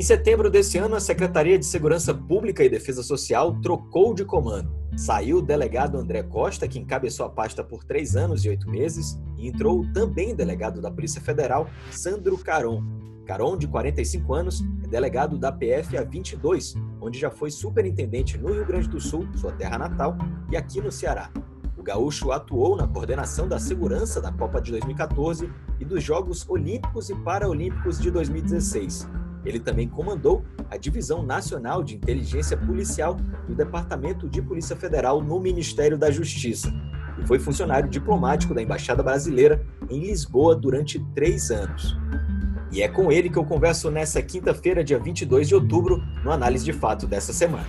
Em setembro desse ano, a Secretaria de Segurança Pública e Defesa Social trocou de comando. Saiu o delegado André Costa, que encabeçou a pasta por três anos e oito meses, e entrou também delegado da Polícia Federal, Sandro Caron. Caron, de 45 anos, é delegado da PF há 22, onde já foi superintendente no Rio Grande do Sul, sua terra natal, e aqui no Ceará. O gaúcho atuou na coordenação da segurança da Copa de 2014 e dos Jogos Olímpicos e Paralímpicos de 2016 ele também comandou a Divisão Nacional de Inteligência Policial do Departamento de Polícia Federal no Ministério da Justiça e foi funcionário diplomático da Embaixada Brasileira em Lisboa durante três anos. E é com ele que eu converso nessa quinta-feira, dia 22 de outubro, no Análise de Fato dessa semana.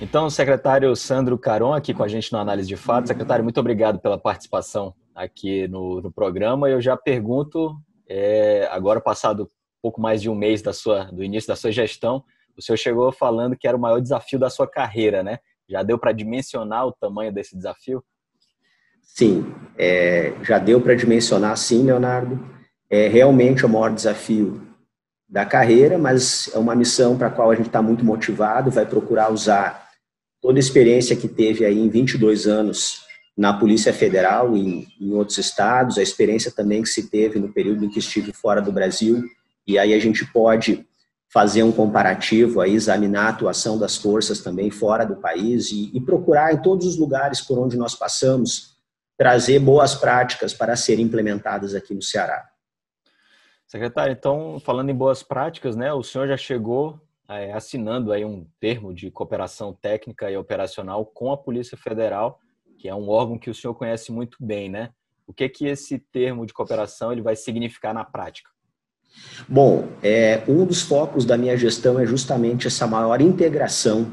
Então, secretário Sandro Caron, aqui com a gente no Análise de Fato. Secretário, muito obrigado pela participação aqui no, no programa. Eu já pergunto é, agora, passado pouco mais de um mês da sua, do início da sua gestão, o senhor chegou falando que era o maior desafio da sua carreira, né? Já deu para dimensionar o tamanho desse desafio? Sim, é, já deu para dimensionar, sim, Leonardo. É realmente o maior desafio da carreira, mas é uma missão para a qual a gente está muito motivado, vai procurar usar toda a experiência que teve aí em 22 anos na Polícia Federal e em outros estados, a experiência também que se teve no período em que estive fora do Brasil, e aí a gente pode fazer um comparativo, aí, examinar a atuação das forças também fora do país e, e procurar em todos os lugares por onde nós passamos trazer boas práticas para serem implementadas aqui no Ceará. Secretário, então, falando em boas práticas, né, o senhor já chegou é, assinando aí um termo de cooperação técnica e operacional com a Polícia Federal que é um órgão que o senhor conhece muito bem, né? O que que esse termo de cooperação ele vai significar na prática? Bom, é, um dos focos da minha gestão é justamente essa maior integração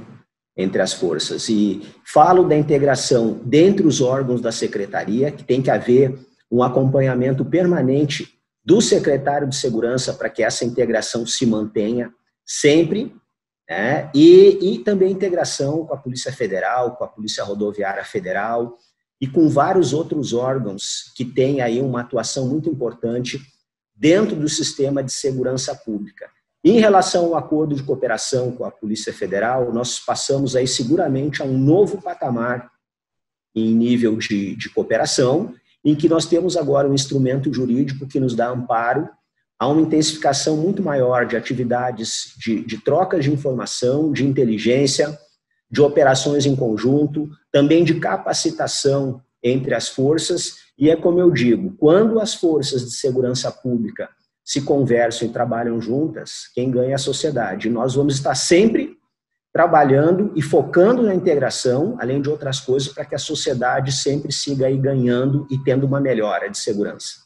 entre as forças. E falo da integração dentre os órgãos da secretaria, que tem que haver um acompanhamento permanente do secretário de segurança para que essa integração se mantenha sempre né? E, e também integração com a Polícia Federal, com a Polícia Rodoviária Federal e com vários outros órgãos que têm aí uma atuação muito importante dentro do sistema de segurança pública. Em relação ao acordo de cooperação com a Polícia Federal, nós passamos aí seguramente a um novo patamar em nível de, de cooperação, em que nós temos agora um instrumento jurídico que nos dá amparo há uma intensificação muito maior de atividades de, de trocas de informação, de inteligência, de operações em conjunto, também de capacitação entre as forças, e é como eu digo, quando as forças de segurança pública se conversam e trabalham juntas, quem ganha é a sociedade. E nós vamos estar sempre trabalhando e focando na integração, além de outras coisas, para que a sociedade sempre siga aí ganhando e tendo uma melhora de segurança.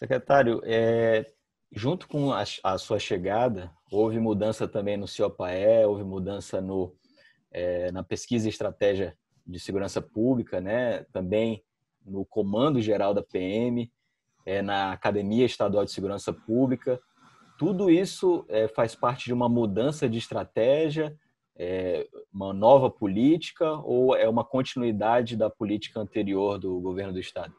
Secretário, é, junto com a, a, sua chegada, houve mudança também no CIOPAE, houve mudança no, é, na pesquisa e estratégia de segurança pública, né? também no comando geral da PM, é, na Academia Estadual de Segurança Pública. Tudo isso é, faz parte de uma mudança de estratégia, é, uma nova política ou é uma continuidade da política anterior do governo do Estado?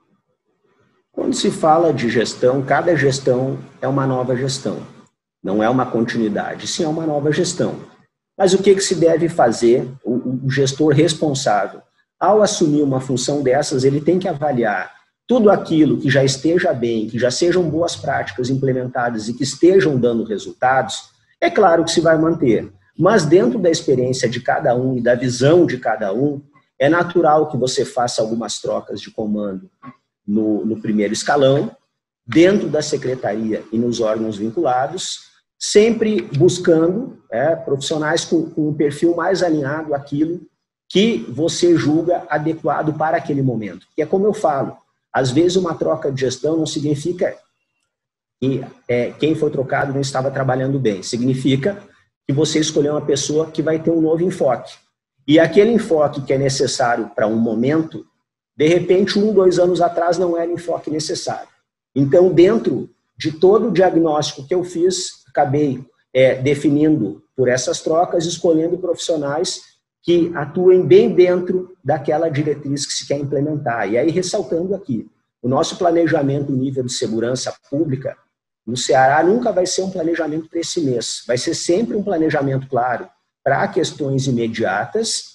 Quando se fala de gestão, cada gestão é uma nova gestão. Não é uma continuidade, sim é uma nova gestão. Mas o que, que se deve fazer o, o gestor responsável? Ao assumir uma função dessas, ele tem que avaliar tudo aquilo que já esteja bem, que já sejam boas práticas implementadas e que estejam dando resultados, é claro que se vai manter. Mas dentro da experiência de cada um e da visão de cada um, é natural que você faça algumas trocas de comando no, no primeiro escalão, dentro da secretaria e nos órgãos vinculados, sempre buscando é, profissionais com, com um perfil mais alinhado àquilo que você julga adequado para aquele momento. E é como eu falo, às vezes uma troca de gestão não significa que é, quem foi trocado não estava trabalhando bem. Significa que você escolheu uma pessoa que vai ter um novo enfoque. E aquele enfoque que é necessário para um momento de repente, um, dois anos atrás não era enfoque necessário. Então, dentro de todo o diagnóstico que eu fiz, acabei é, definindo por essas trocas, escolhendo profissionais que atuem bem dentro daquela diretriz que se quer implementar. E aí, ressaltando aqui, o nosso planejamento nível de segurança pública, no Ceará nunca vai ser um planejamento para esse mês, vai ser sempre um planejamento, claro, para questões imediatas,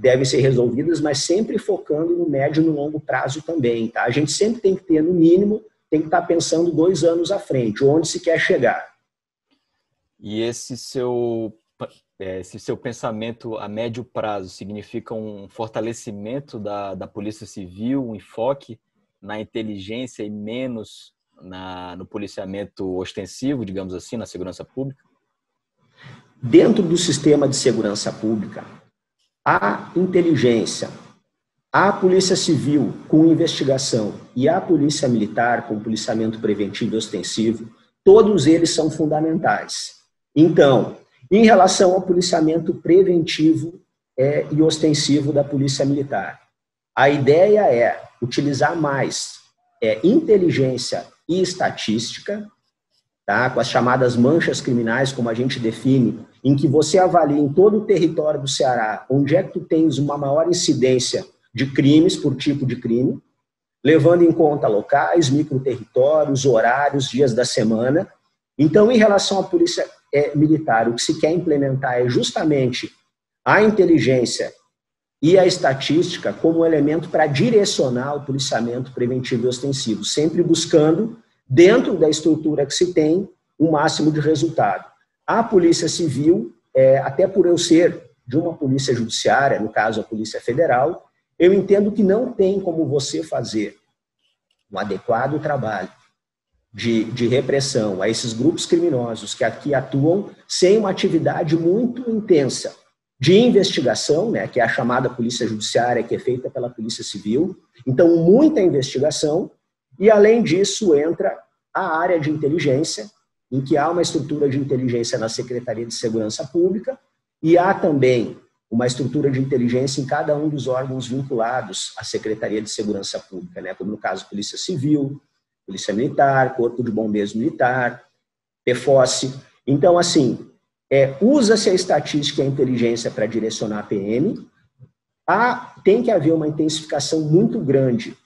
devem ser resolvidas, mas sempre focando no médio e no longo prazo também. Tá? A gente sempre tem que ter, no mínimo, tem que estar pensando dois anos à frente, onde se quer chegar. E esse seu, esse seu pensamento a médio prazo significa um fortalecimento da, da Polícia Civil, um enfoque na inteligência e menos na, no policiamento ostensivo, digamos assim, na segurança pública? Dentro do sistema de segurança pública, a inteligência, a Polícia Civil com investigação e a Polícia Militar com policiamento preventivo e ostensivo, todos eles são fundamentais. Então, em relação ao policiamento preventivo é, e ostensivo da Polícia Militar, a ideia é utilizar mais é, inteligência e estatística, tá? com as chamadas manchas criminais, como a gente define, em que você avalia em todo o território do Ceará onde é que tu tens uma maior incidência de crimes por tipo de crime, levando em conta locais, microterritórios, horários, dias da semana. Então, em relação à polícia é, militar, o que se quer implementar é justamente a inteligência e a estatística como elemento para direcionar o policiamento preventivo e ostensivo, sempre buscando, dentro da estrutura que se tem, o máximo de resultado. A Polícia Civil, é, até por eu ser de uma polícia judiciária, no caso a Polícia Federal, eu entendo que não tem como você fazer um adequado trabalho de, de repressão a esses grupos criminosos que aqui atuam sem uma atividade muito intensa de investigação, né, que é a chamada polícia judiciária, que é feita pela polícia civil. Então, muita investigação, e além disso entra a área de inteligência, em que há uma estrutura de inteligência na Secretaria de Segurança Pública, e há também uma estrutura de inteligência em cada um dos órgãos vinculados à Secretaria de Segurança Pública, né, como no caso Polícia Civil, Polícia Militar, Corpo de Bombeiros Militar, PFOSSE. Então, assim, é, Usa-se a estatística e a inteligência para direcionar a PM. Há, tem que haver uma intensificação muito grande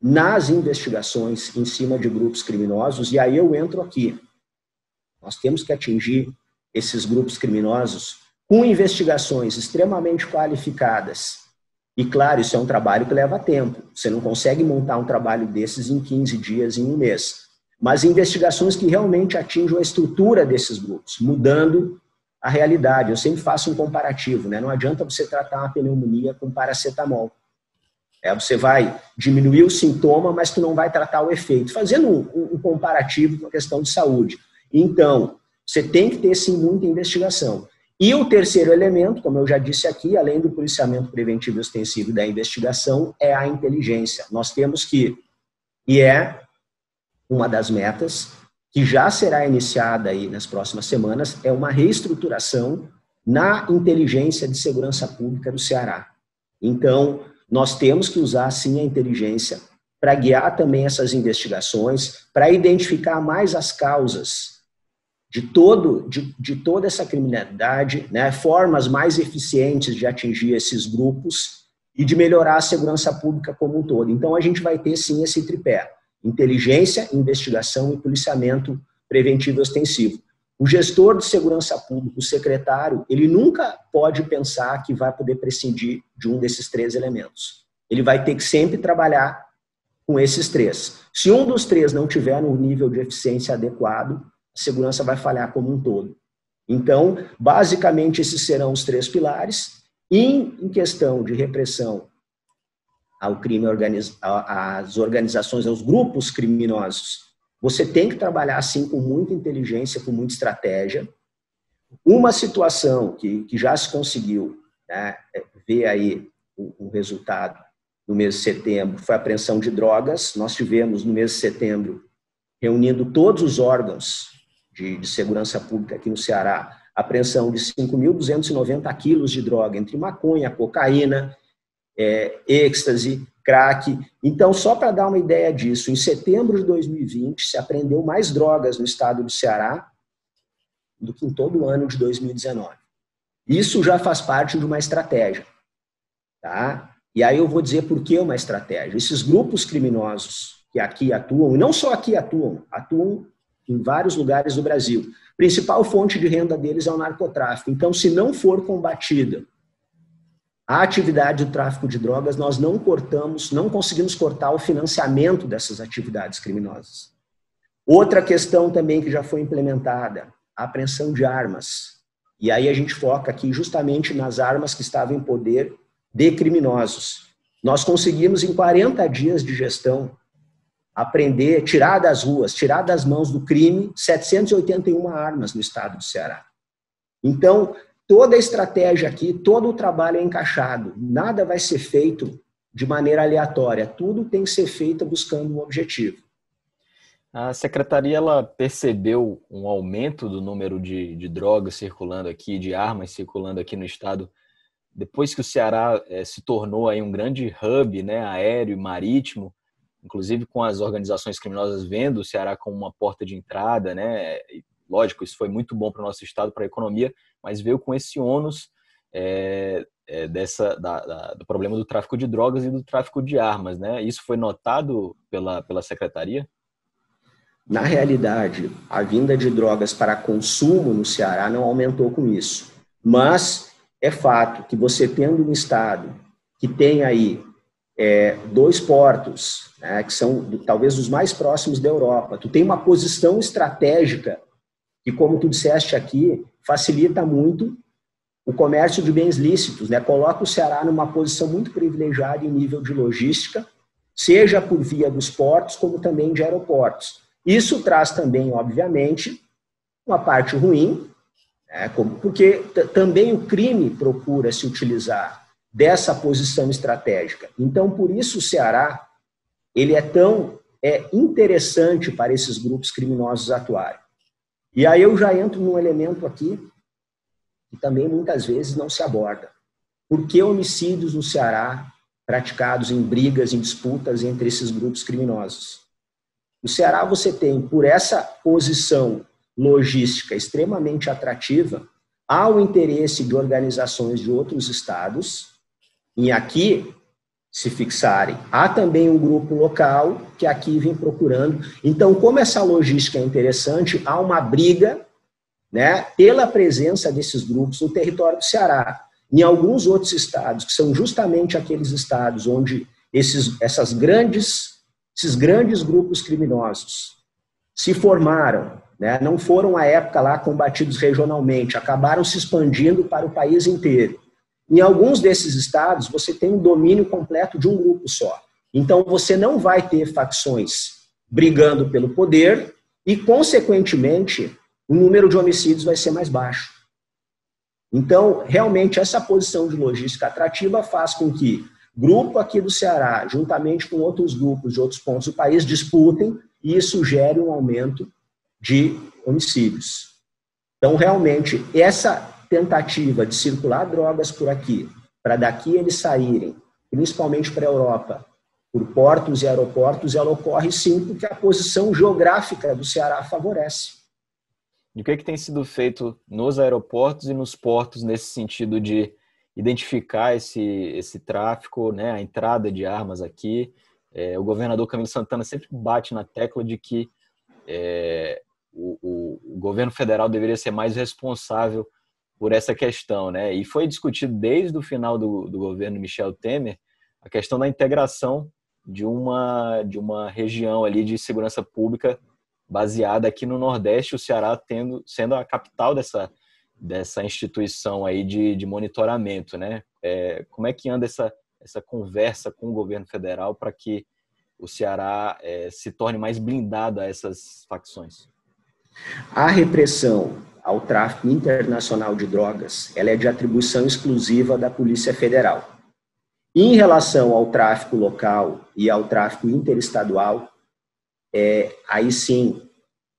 nas investigações em cima de grupos criminosos, e aí eu entro aqui. Nós temos que atingir esses grupos criminosos com investigações extremamente qualificadas. E claro, isso é um trabalho que leva tempo. Você não consegue montar um trabalho desses em 15 dias, em um mês. Mas investigações que realmente atinjam a estrutura desses grupos, mudando a realidade. Eu sempre faço um comparativo, né? Não adianta você tratar uma pneumonia com paracetamol. É, você vai diminuir o sintoma, mas tu não vai tratar o efeito. Fazendo um, um comparativo com a questão de saúde. Então, você tem que ter, sim, muita investigação. E o terceiro elemento, como eu já disse aqui, além do policiamento preventivo e ostensivo da investigação, é a inteligência. Nós temos que, e é uma das metas, que já será iniciada aí nas próximas semanas, é uma reestruturação na inteligência de segurança pública do Ceará. Então, nós temos que usar, sim, a inteligência para guiar também essas investigações, para identificar mais as causas de, todo, de, de toda essa criminalidade, né, formas mais eficientes de atingir esses grupos e de melhorar a segurança pública como um todo. Então, a gente vai ter, sim, esse tripé inteligência, investigação e policiamento preventivo e ostensivo. O gestor de segurança pública, o secretário, ele nunca pode pensar que vai poder prescindir de um desses três elementos. Ele vai ter que sempre trabalhar com esses três. Se um dos três não tiver um nível de eficiência adequado, a segurança vai falhar como um todo. Então, basicamente, esses serão os três pilares. em questão de repressão ao crime às organizações, aos grupos criminosos. Você tem que trabalhar assim com muita inteligência, com muita estratégia. Uma situação que, que já se conseguiu né, é, ver aí o, o resultado no mês de setembro foi a apreensão de drogas. Nós tivemos no mês de setembro, reunindo todos os órgãos de, de segurança pública aqui no Ceará, apreensão de 5.290 quilos de droga, entre maconha, cocaína, é, êxtase, crack. Então, só para dar uma ideia disso, em setembro de 2020 se apreendeu mais drogas no estado do Ceará do que em todo o ano de 2019. Isso já faz parte de uma estratégia. Tá? E aí eu vou dizer por que uma estratégia. Esses grupos criminosos que aqui atuam, e não só aqui atuam, atuam em vários lugares do Brasil. Principal fonte de renda deles é o narcotráfico. Então, se não for combatida a atividade do tráfico de drogas, nós não cortamos, não conseguimos cortar o financiamento dessas atividades criminosas. Outra questão também que já foi implementada, a apreensão de armas. E aí a gente foca aqui justamente nas armas que estavam em poder de criminosos. Nós conseguimos, em 40 dias de gestão, aprender, tirar das ruas, tirar das mãos do crime, 781 armas no estado do Ceará. Então, toda a estratégia aqui, todo o trabalho é encaixado. Nada vai ser feito de maneira aleatória. Tudo tem que ser feito buscando um objetivo. A secretaria ela percebeu um aumento do número de, de drogas circulando aqui, de armas circulando aqui no estado, depois que o Ceará é, se tornou aí um grande hub né, aéreo e marítimo, inclusive com as organizações criminosas vendo o Ceará como uma porta de entrada, né? Lógico, isso foi muito bom para o nosso estado, para a economia, mas veio com esse ônus é, é, dessa, da, da, do problema do tráfico de drogas e do tráfico de armas, né? Isso foi notado pela, pela secretaria? Na realidade, a vinda de drogas para consumo no Ceará não aumentou com isso. Mas é fato que você tendo um estado que tem aí é, dois portos, né, que são talvez os mais próximos da Europa, tu tem uma posição estratégica que, como tu disseste aqui, facilita muito o comércio de bens lícitos, né? Coloca o Ceará numa posição muito privilegiada em nível de logística, seja por via dos portos, como também de aeroportos. Isso traz também, obviamente, uma parte ruim, né, porque também o crime procura se utilizar dessa posição estratégica. Então, por isso o Ceará ele é tão é, interessante para esses grupos criminosos atuarem. E aí eu já entro num elemento aqui que também muitas vezes não se aborda. Por que homicídios no Ceará praticados em brigas, em disputas entre esses grupos criminosos? No Ceará você tem, por essa posição logística extremamente atrativa, há o interesse de organizações de outros estados em aqui se fixarem. Há também um grupo local que aqui vem procurando. Então, como essa logística é interessante, há uma briga né, pela presença desses grupos no território do Ceará. Em alguns outros estados, que são justamente aqueles estados onde esses, essas grandes esses grandes grupos criminosos se formaram, né, não foram à época lá combatidos regionalmente, acabaram se expandindo para o país inteiro. Em alguns desses estados, você tem um domínio completo de um grupo só. Então, você não vai ter facções brigando pelo poder e, consequentemente, o número de homicídios vai ser mais baixo. Então, realmente, essa posição de logística atrativa faz com que grupo aqui do Ceará, juntamente com outros grupos de outros pontos do país, disputem e isso gere um aumento de homicídios. Então, realmente, essa tentativa de circular drogas por aqui, para daqui eles saírem, principalmente para a Europa, por portos e aeroportos, ela ocorre sim porque a posição geográfica do Ceará favorece. E o que, é que tem sido feito nos aeroportos e nos portos nesse sentido de identificar esse, esse tráfico, né, a entrada de armas aqui. É, o governador Camilo Santana sempre bate na tecla de que é, o, o, o, governo federal deveria ser mais responsável por essa questão, né? E foi discutido desde o final do, do governo Michel Temer a questão da integração de uma de uma região ali de segurança pública baseada aqui no Nordeste, o Ceará tendo sendo a capital dessa dessa instituição aí de, de monitoramento, né? É, como é que anda essa, essa conversa com o governo federal para que o Ceará é, se torne mais blindado a essas facções? A repressão ao tráfico internacional de drogas, ela é de atribuição exclusiva da Polícia Federal. Em relação ao tráfico local e ao tráfico interestadual, é, aí sim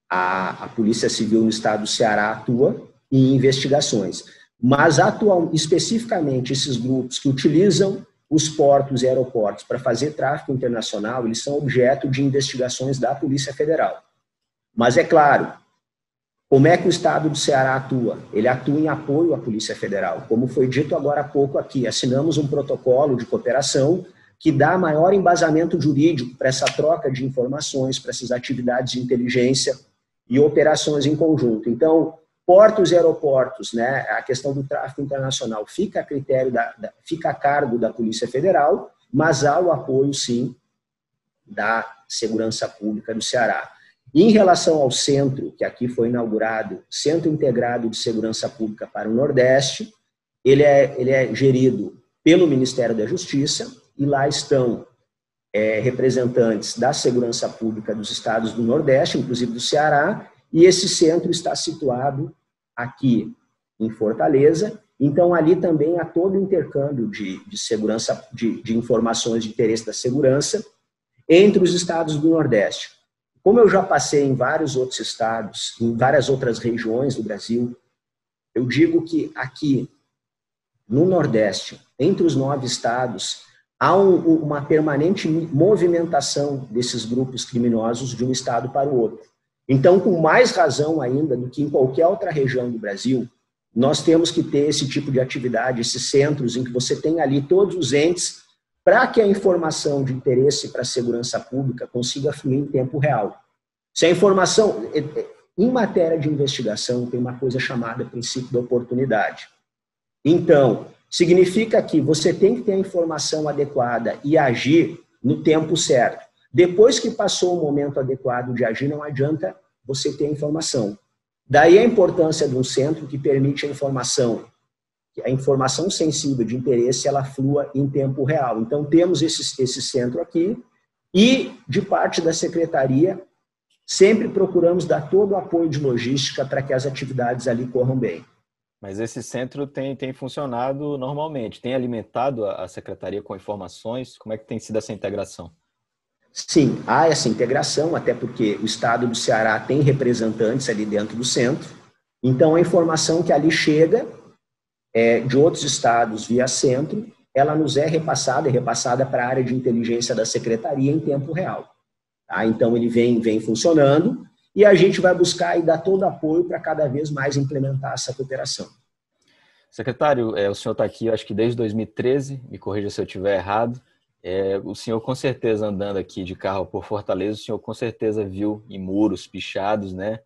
a, a Polícia Civil no Estado do Ceará atua em investigações. Mas, atual, especificamente, esses grupos que utilizam os portos e aeroportos para fazer tráfico internacional, eles são objeto de investigações da Polícia Federal. Mas é claro, como é que o Estado do Ceará atua? Ele atua em apoio à Polícia Federal. Como foi dito agora há pouco aqui, assinamos um protocolo de cooperação que dá maior embasamento jurídico para essa troca de informações, para essas atividades de inteligência e operações em conjunto. Então, portos e aeroportos, né, a questão do tráfego internacional fica a critério da, da, fica a cargo da Polícia Federal, mas há o apoio sim da Segurança Pública do Ceará. Em relação ao centro, que aqui foi inaugurado, Centro Integrado de Segurança Pública para o Nordeste, ele é, ele é gerido pelo Ministério da Justiça e lá estão é, representantes da segurança pública dos estados do Nordeste, inclusive do Ceará, e esse centro está situado aqui em Fortaleza. Então, ali também há todo o intercâmbio de, de segurança, de, de informações de interesse da segurança entre os estados do Nordeste. Como eu já passei em vários outros estados, em várias outras regiões do Brasil, eu digo que aqui no Nordeste, entre os nove estados, há um, uma permanente movimentação desses grupos criminosos de um estado para o outro. Então, com mais razão ainda do que em qualquer outra região do Brasil, nós temos que ter esse tipo de atividade, esses centros em que você tem ali todos os entes para que a informação de interesse para a segurança pública consiga fluir em tempo real. Se a informação, é, é, em matéria de investigação, tem uma coisa chamada princípio da oportunidade. Então, significa que você tem que ter a informação adequada e agir no tempo certo. Depois que passou o momento adequado de agir, não adianta você ter a informação. Daí a importância de um centro que permite a informação, a informação sensível de interesse, ela flua em tempo real. Então, temos esse, esse centro aqui e, de parte da secretaria, sempre procuramos dar todo o apoio de logística para que as atividades ali corram bem. Mas esse centro tem, tem funcionado normalmente, tem alimentado a, secretaria com informações? Como é que tem sido essa integração? Sim, há essa integração, até porque o estado do Ceará tem representantes ali dentro do centro. Então, a informação que ali chega é, de outros estados via centro, ela nos é repassada, é repassada para a área de inteligência da secretaria em tempo real. Tá? Então, ele vem, vem funcionando e a gente vai buscar e dar todo apoio para cada vez mais implementar essa cooperação. Secretário, é, o senhor está aqui, acho que desde 2013, me corrija se eu estiver errado. É, o senhor, com certeza, andando aqui de carro por Fortaleza, o senhor com certeza viu em muros pichados, né?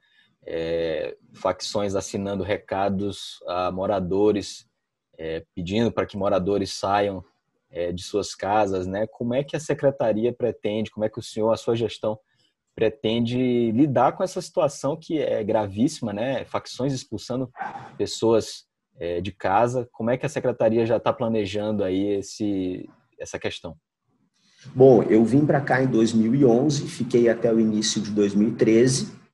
É, facções assinando recados a moradores, é, pedindo para que moradores saiam é, de suas casas, né? Como é que a secretaria pretende, como é que o senhor, a sua gestão, pretende lidar com essa situação que é gravíssima, né? Facções expulsando pessoas é, de casa. Como é que a secretaria já está planejando aí esse, essa questão? Bom, eu vim para cá em 2011, fiquei até o início de 2013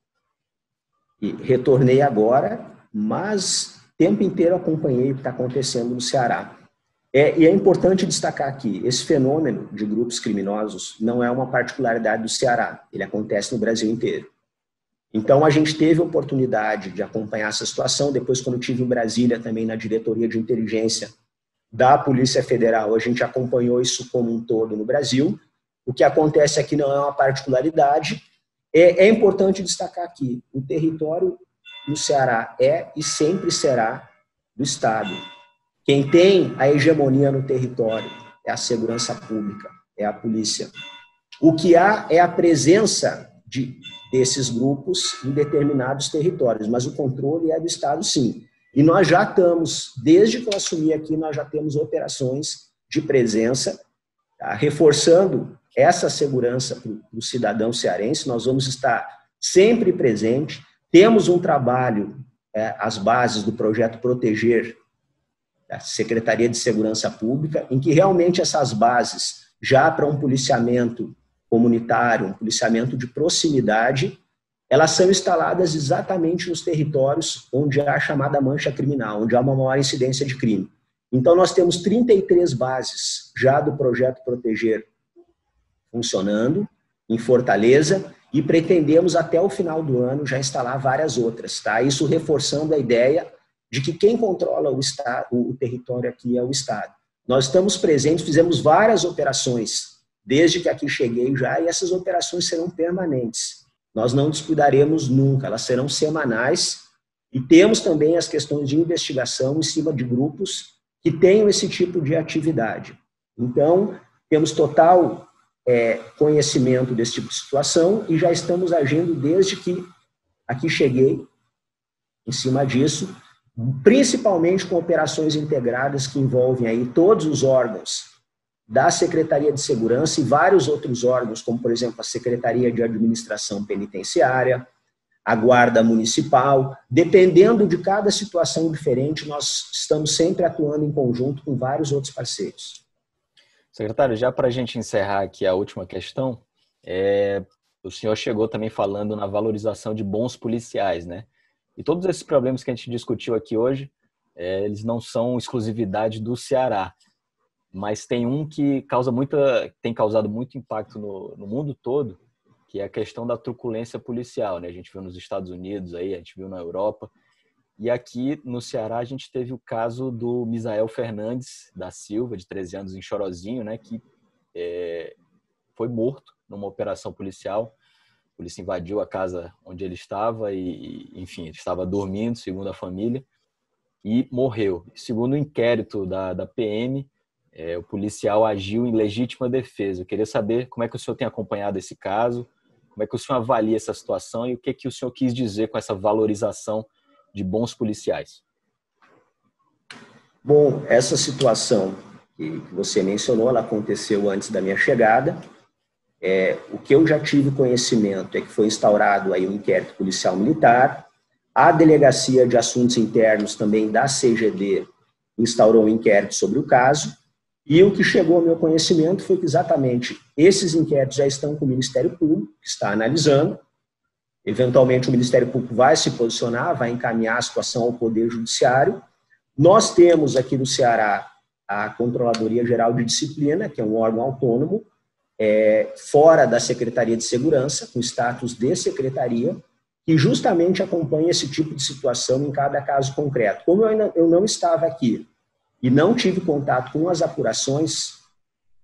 e retornei agora, mas tempo inteiro acompanhei o que está acontecendo no Ceará. É, e é importante destacar aqui, esse fenômeno de grupos criminosos não é uma particularidade do Ceará, ele acontece no Brasil inteiro. Então, a gente teve a oportunidade de acompanhar essa situação, depois quando estive em Brasília, também na diretoria de inteligência da Polícia Federal, a gente acompanhou isso como um todo no Brasil. O que acontece aqui não é uma particularidade. É, é importante destacar aqui, o território no Ceará é e sempre será do Estado. Quem tem a hegemonia no território é a segurança pública, é a polícia. O que há é a presença de, desses grupos em determinados territórios, mas o controle é do Estado, sim. E nós já estamos, desde que eu assumi aqui, nós já temos operações de presença, tá? reforçando essa segurança para o cidadão cearense. Nós vamos estar sempre presente. Temos um trabalho, é, as bases do projeto Proteger, a Secretaria de Segurança Pública, em que realmente essas bases, já para um policiamento comunitário, um policiamento de proximidade, elas são instaladas exatamente nos territórios onde há a chamada mancha criminal, onde há uma maior incidência de crime. Então, nós temos 33 bases já do projeto Proteger funcionando em Fortaleza e pretendemos até o final do ano já instalar várias outras, tá? Isso reforçando a ideia de que quem controla o, estado, o território aqui é o Estado. Nós estamos presentes, fizemos várias operações desde que aqui cheguei já, e essas operações serão permanentes. Nós não descuidaremos nunca, elas serão semanais, e temos também as questões de investigação em cima de grupos que tenham esse tipo de atividade. Então, temos total é, conhecimento desse tipo de situação e já estamos agindo desde que aqui cheguei em cima disso, principalmente com operações integradas que envolvem aí todos os órgãos da Secretaria de Segurança e vários outros órgãos, como por exemplo a Secretaria de Administração Penitenciária, a Guarda Municipal. Dependendo de cada situação diferente, nós estamos sempre atuando em conjunto com vários outros parceiros. Secretário, já para a gente encerrar aqui a última questão, é, o senhor chegou também falando na valorização de bons policiais, né? E todos esses problemas que a gente discutiu aqui hoje, é, eles não são exclusividade do Ceará, mas tem um que causa muita, tem causado muito impacto no, no mundo todo, que é a questão da truculência policial, né? A gente viu nos Estados Unidos aí, a gente viu na Europa, e aqui no Ceará a gente teve o caso do Misael Fernandes da Silva, de 13 anos, em Chorozinho, né? Que é, foi morto numa operação policial a polícia invadiu a casa onde ele estava e, enfim, ele estava dormindo, segundo a família, e morreu. Segundo o inquérito da, da PM, é, o policial agiu em legítima defesa. Eu queria saber como é que o senhor tem acompanhado esse caso, como é que o senhor avalia essa situação e o que, que o senhor quis dizer com essa valorização de bons policiais. Bom, essa situação que você mencionou, ela aconteceu antes da minha chegada. É, o que eu já tive conhecimento é que foi instaurado aí um inquérito policial militar, a Delegacia de Assuntos Internos também da CGD instaurou um inquérito sobre o caso, e o que chegou ao meu conhecimento foi que exatamente esses inquéritos já estão com o Ministério Público, que está analisando, eventualmente o Ministério Público vai se posicionar, vai encaminhar a situação ao Poder Judiciário. Nós temos aqui no Ceará a Controladoria Geral de Disciplina, que é um órgão autônomo, é, fora da Secretaria de Segurança, com status de secretaria, que justamente acompanha esse tipo de situação em cada caso concreto. Como eu, ainda, eu não estava aqui e não tive contato com as apurações,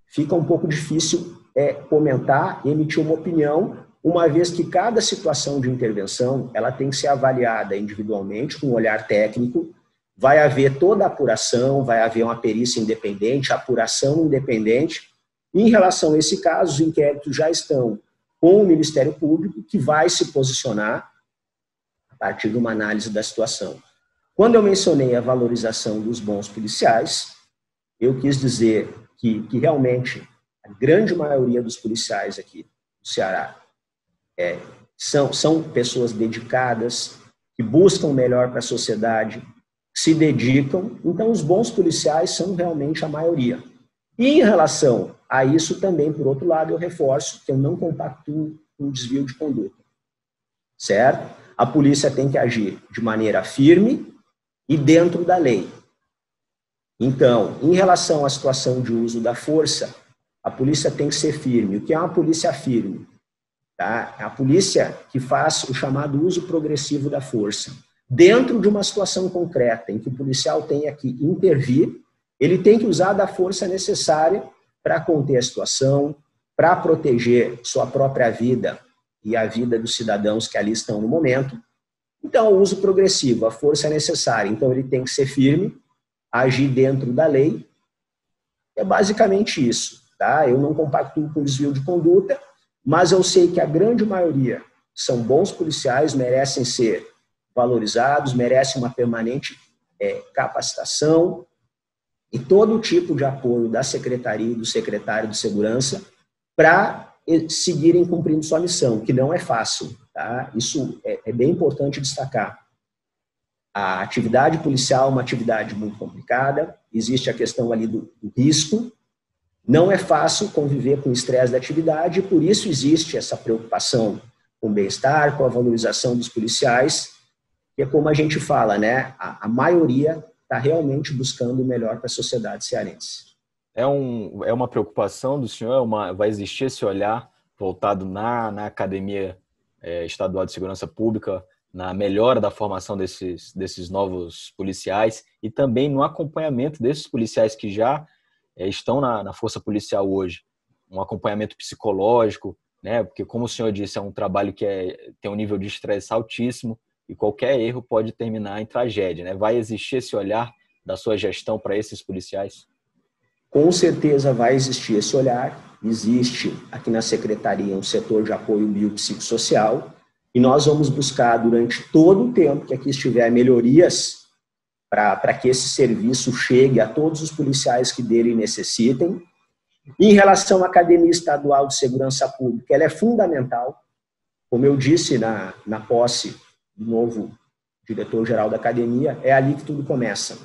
fica um pouco difícil é, comentar e emitir uma opinião, uma vez que cada situação de intervenção ela tem que ser avaliada individualmente, com um olhar técnico, vai haver toda a apuração, vai haver uma perícia independente, apuração independente, em relação a esse caso, os inquéritos já estão com o Ministério Público, que vai se posicionar a partir de uma análise da situação. Quando eu mencionei a valorização dos bons policiais, eu quis dizer que, que realmente a grande maioria dos policiais aqui do Ceará é, são, são pessoas dedicadas, que buscam melhor para a sociedade, se dedicam. Então, os bons policiais são realmente a maioria. E em relação a isso também, por outro lado, eu reforço que eu não compactuo com desvio de conduta. Certo? A polícia tem que agir de maneira firme e dentro da lei. Então, em relação à situação de uso da força, a polícia tem que ser firme. O que é uma polícia firme? Tá? É a polícia que faz o chamado uso progressivo da força. Dentro de uma situação concreta, em que o policial tenha que intervir ele tem que usar da força necessária para conter a situação, para proteger sua própria vida e a vida dos cidadãos que ali estão no momento. Então, o uso progressivo, a força é necessária. Então, ele tem que ser firme, agir dentro da lei. É basicamente isso. Tá? Eu não compactuo com desvio de conduta, mas eu sei que a grande maioria são bons policiais, merecem ser valorizados, merecem uma permanente é, capacitação, e todo tipo de apoio da secretaria e do secretário de segurança para seguirem cumprindo sua missão, que não é fácil. Tá? Isso é, é bem importante destacar. A atividade policial é uma atividade muito complicada, existe a questão ali do, do risco, não é fácil conviver com o estresse da atividade, e por isso existe essa preocupação com o bem-estar, com a valorização dos policiais, que é como a gente fala, né? A, a maioria está realmente buscando o melhor para a sociedade cearense. É, um, é uma preocupação do senhor? É uma, vai existir esse olhar voltado na, na Academia é, Estadual de Segurança Pública, na melhora da formação desses, desses novos policiais e também no acompanhamento desses policiais que já é, estão na, na força policial hoje? Um acompanhamento psicológico, né? Porque, como o senhor disse, é um trabalho que é, tem um nível de estresse altíssimo e qualquer erro pode terminar em tragédia. Né? Vai existir esse olhar da sua gestão para esses policiais? Com certeza vai existir esse olhar. Existe aqui na secretaria um setor de apoio biopsicossocial E nós vamos buscar, durante todo o tempo que aqui estiver, melhorias para que esse serviço chegue a todos os policiais que dele necessitem. Em relação à Academia Estadual de Segurança Pública, ela é fundamental. Como eu disse na, na posse do novo diretor-geral da academia, é ali que tudo começa.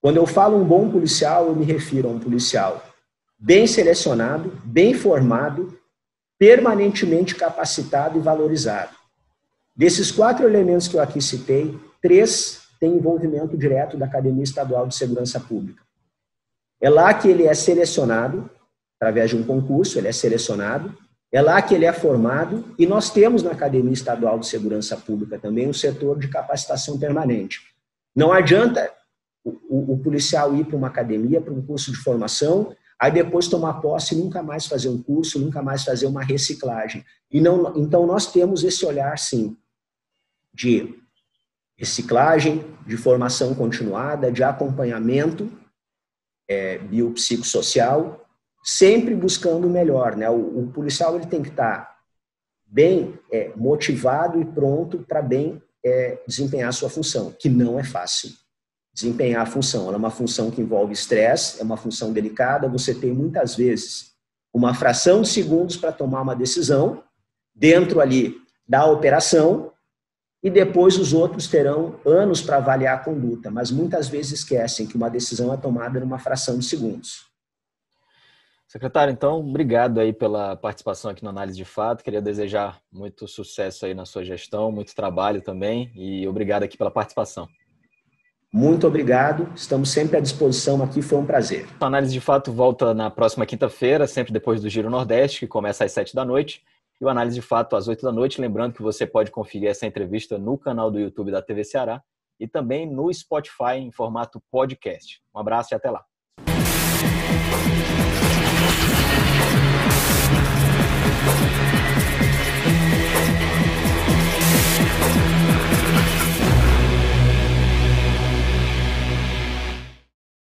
Quando eu falo um bom policial, eu me refiro a um policial bem selecionado, bem formado, permanentemente capacitado e valorizado. Desses quatro elementos que eu aqui citei, três têm envolvimento direto da Academia Estadual de Segurança Pública. É lá que ele é selecionado, através de um concurso, ele é selecionado, é lá que ele é formado, e nós temos na Academia Estadual de Segurança Pública também um setor de capacitação permanente. Não adianta o, o, o policial ir para uma academia, para um curso de formação, aí depois tomar posse e nunca mais fazer um curso, nunca mais fazer uma reciclagem. E não, então nós temos esse olhar, sim, de reciclagem, de formação continuada, de acompanhamento é, biopsicossocial, sempre buscando o melhor. Né? O, o policial ele tem que estar bem é, motivado e pronto para bem é, desempenhar a sua função, que não é fácil desempenhar a função. Ela é uma função que envolve estresse, é uma função delicada. Você tem muitas vezes uma fração de segundos para tomar uma decisão dentro ali da operação e depois os outros terão anos para avaliar a conduta, mas muitas vezes esquecem que uma decisão é tomada numa fração de segundos. Secretário, então, obrigado aí pela participação aqui na Análise de Fato. Queria desejar muito sucesso aí na sua gestão, muito trabalho também e obrigado aqui pela participação. Muito obrigado, estamos sempre à disposição aqui, foi um prazer. A análise de fato volta na próxima quinta-feira, sempre depois do Giro Nordeste, que começa às sete da noite, e o análise de fato às oito da noite. Lembrando que você pode conferir essa entrevista no canal do YouTube da TV Ceará e também no Spotify em formato podcast. Um abraço e até lá.